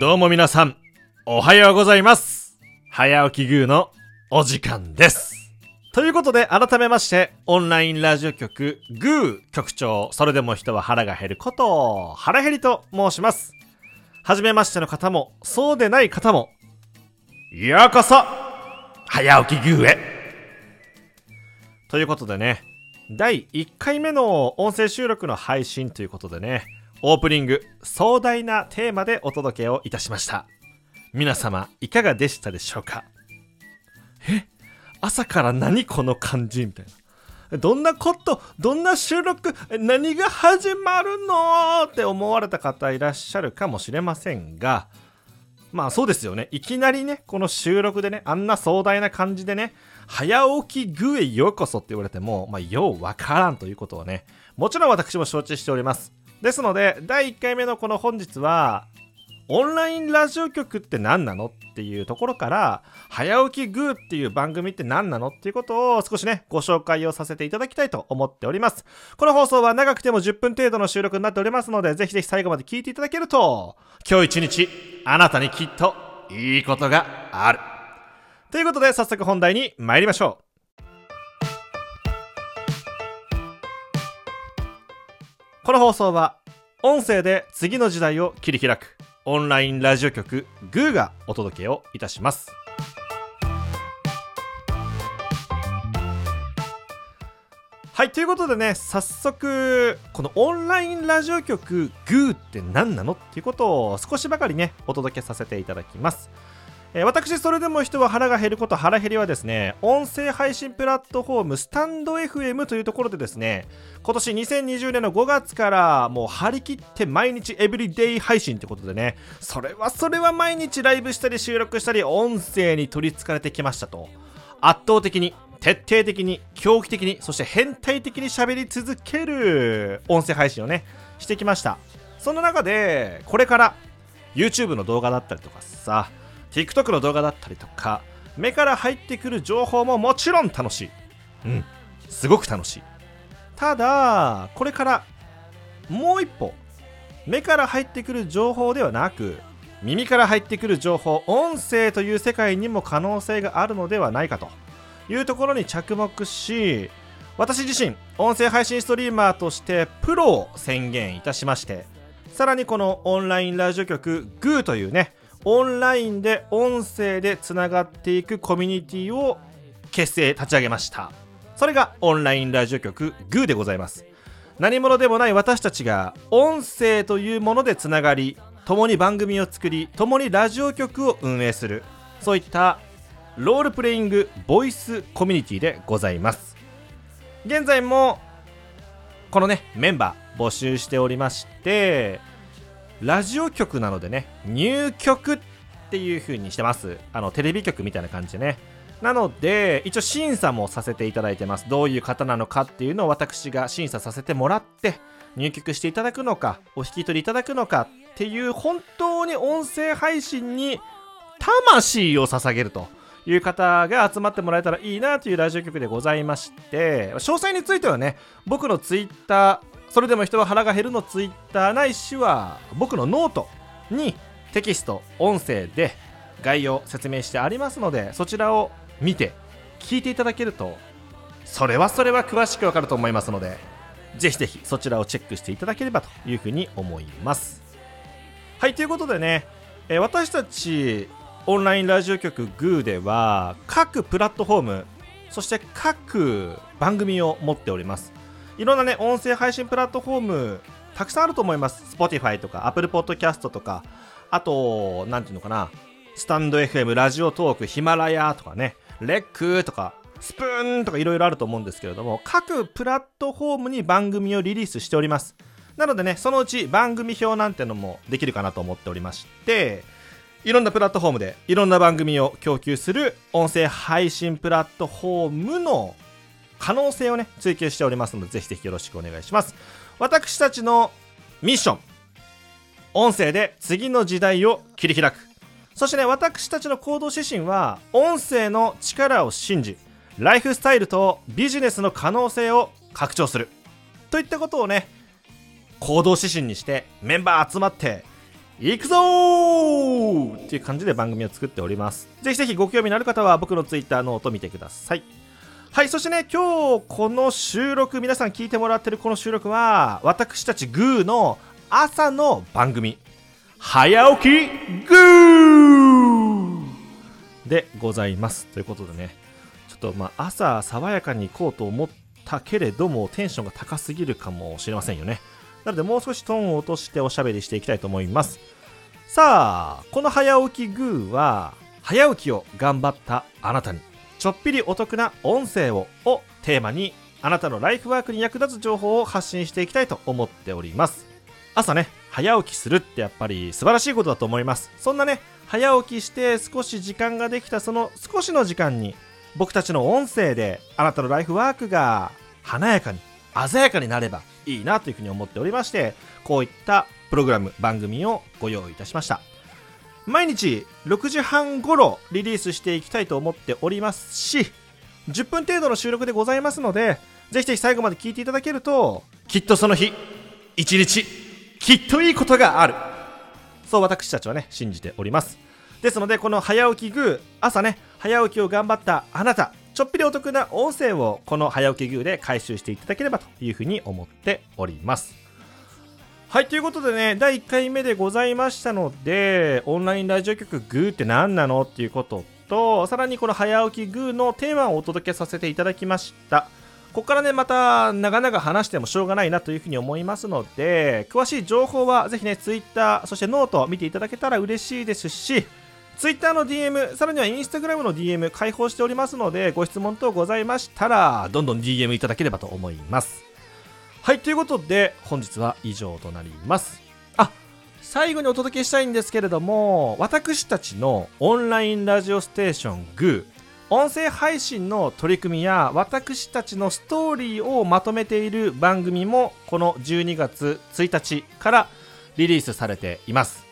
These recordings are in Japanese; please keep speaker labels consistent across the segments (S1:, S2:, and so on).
S1: どうも皆さん、おはようございます。早起きグーのお時間です。ということで、改めまして、オンラインラジオ局、グー局長、それでも人は腹が減ることを、腹減りと申します。はじめましての方も、そうでない方も、ようこそ、早起きグーへ。ということでね、第1回目の音声収録の配信ということでね、オープニング、壮大なテーマでお届けをいたしました。皆様、いかがでしたでしょうか？え？朝から何この感じ？みたいな。どんなこと？どんな収録？何が始まるの？って思われた方いらっしゃるかもしれませんが、まあそうですよね。いきなりね、この収録でね、あんな壮大な感じでね、早起きグーへようこそって言われても、まあ、ようわからんということをね、もちろん私も承知しております。ですので、第1回目のこの本日は、オンラインラジオ局って何なのっていうところから、早起きグーっていう番組って何なのっていうことを少しね、ご紹介をさせていただきたいと思っております。この放送は長くても10分程度の収録になっておりますので、ぜひぜひ最後まで聞いていただけると、今日一日、あなたにきっといいことがある。ということで、早速本題に参りましょう。この放送は、音声で次の時代を切り開く、オンラインラジオ局、グーがお届けをいたします。はい、ということでね、早速、このオンラインラジオ局、グーって何なの？っていうことを少しばかりね、お届けさせていただきます。え私、それでも人は腹が減ること、腹減りはですね、音声配信プラットフォーム、スタンド FM というところでですね、今年2020年の5月からもう張り切って毎日エブリデイ配信ってことでね、それはそれは毎日ライブしたり収録したり、音声に取りつかれてきましたと。圧倒的に、徹底的に、狂気的に、そして変態的に喋り続ける音声配信をね、してきました。その中で、これから YouTube の動画だったりとかさ、TikTok の動画だったりとか、目から入ってくる情報ももちろん楽しい。うん、すごく楽しい。ただ、これからもう一歩、目から入ってくる情報ではなく、耳から入ってくる情報、音声という世界にも可能性があるのではないかというところに着目し、私自身、音声配信ストリーマーとしてプロを宣言いたしまして、さらにこのオンラインラジオ局 GOO というね、オンラインで音声でつながっていくコミュニティを結成立ち上げました。それがオンラインラジオ局 GOO でございます。何者でもない私たちが音声というものでつながり共に番組を作り共にラジオ局を運営するそういったロールプレイングボイスコミュニティでございます。現在もこのねメンバー募集しておりましてラジオ局なのでね入局っていう風にしてます。あのテレビ局みたいな感じでね。なので一応審査もさせていただいてます。どういう方なのかっていうのを私が審査させてもらって入局していただくのかお引き取りいただくのかっていう本当に音声配信に魂を捧げるという方が集まってもらえたらいいなというラジオ局でございまして詳細についてはね僕のツイッターそれでも人は腹が減るのツイッターないしは僕のノートにテキスト音声で概要説明してありますのでそちらを見て聞いていただけるとそれはそれは詳しくわかると思いますのでぜひぜひそちらをチェックしていただければというふうに思います。はいということでね、え私たちオンラインラジオ局 GOO では各プラットフォームそして各番組を持っております。いろんなね音声配信プラットフォームたくさんあると思います。Spotify とか Apple Podcast とかあと何ていうのかなスタンド FM ラジオトークヒマラヤとかねレックとかスプーンとかいろいろあると思うんですけれども各プラットフォームに番組をリリースしております。なのでねそのうち番組表なんてのもできるかなと思っておりましていろんなプラットフォームでいろんな番組を供給する音声配信プラットフォームの可能性をね追求しておりますのでぜひぜひよろしくお願いします。私たちのミッション音声で次の時代を切り開く。そしてね私たちの行動指針は音声の力を信じライフスタイルとビジネスの可能性を拡張するといったことをね行動指針にしてメンバー集まって行くぞー！っていう感じで番組を作っております。ぜひぜひご興味のある方は僕の Twitter ノート見てください。はいそしてね今日この収録皆さん聞いてもらってるこの収録は私たちグーの朝の番組早起きグーでございますということでねちょっとまあ朝爽やかに行こうと思ったけれどもテンションが高すぎるかもしれませんよね。なのでもう少しトーンを落としておしゃべりしていきたいと思います。さあこの早起きグーは早起きを頑張ったあなたに。ちょっぴりお得な音声ををテーマにあなたのライフワークに役立つ情報を発信していきたいと思っております。朝ね早起きするってやっぱり素晴らしいことだと思います。そんなね早起きして少し時間ができたその少しの時間に僕たちの音声であなたのライフワークが華やかに鮮やかになればいいなというふうに思っておりましてこういったプログラム番組をご用意いたしました。毎日6時半頃リリースしていきたいと思っておりますし10分程度の収録でございますのでぜひぜひ最後まで聞いていただけるときっとその日一日きっといいことがある。そう私たちはね信じております。ですのでこの早起きグー朝ね早起きを頑張ったあなたちょっぴりお得な音声をこの早起きグーで回収していただければというふうに思っておりますはいということでね第1回目でございましたのでオンラインラジオ局グーって何なのっていうこととさらにこの早起きグーのテーマをお届けさせていただきました。ここからねまた長々話してもしょうがないなというふうに思いますので詳しい情報はぜひね Twitter そしてノート見ていただけたら嬉しいですし Twitter の DM さらには Instagram の DM 開放しておりますのでご質問等ございましたらどんどん DM いただければと思います。はいということで本日は以上となります。あ最後にお届けしたいんですけれども私たちのオンラインラジオステーション GO 音声配信の取り組みや私たちのストーリーをまとめている番組もこの12月1日からリリースされています。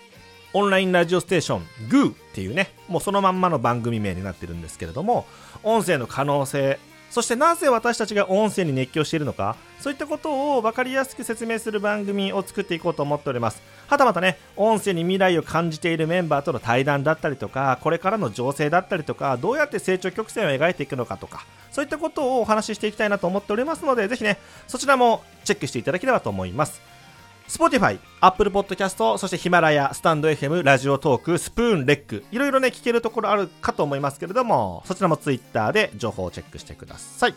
S1: オンラインラジオステーション GOO っていうねもうそのまんまの番組名になってるんですけれども音声の可能性そしてなぜ私たちが音声に熱狂しているのかそういったことを分かりやすく説明する番組を作っていこうと思っております。はたまたね音声に未来を感じているメンバーとの対談だったりとかこれからの情勢だったりとかどうやって成長曲線を描いていくのかとかそういったことをお話ししていきたいなと思っておりますのでぜひねそちらもチェックしていただければと思います。Spotify、Apple Podcast、そしてヒマラヤ、スタンド FM、ラジオトーク、スプーン、レック、いろいろね、聞けるところあるかと思いますけれども、そちらも Twitter で情報をチェックしてください。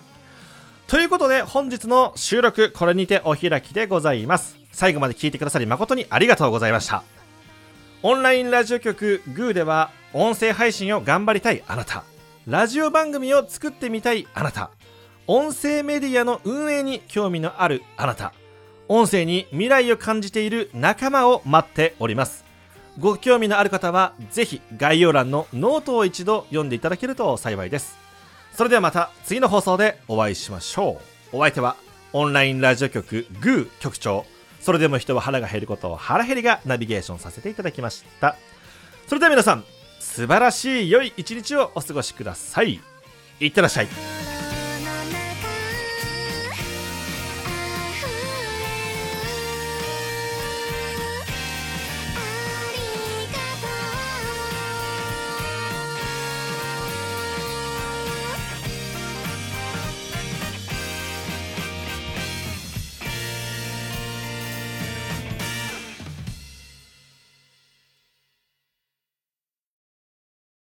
S1: ということで、本日の収録、これにてお開きでございます。最後まで聞いてくださり誠にありがとうございました。オンラインラジオ局 GOO では、音声配信を頑張りたいあなた、ラジオ番組を作ってみたいあなた、音声メディアの運営に興味のあるあなた、音声に未来を感じている仲間を待っております。ご興味のある方はぜひ概要欄のノートを一度読んでいただけると幸いです。それではまた次の放送でお会いしましょう。お相手はオンラインラジオ局グー局長。それでも人は腹が減ることを腹減りがナビゲーションさせていただきました。それでは皆さん素晴らしい良い一日をお過ごしください。いってらっしゃい。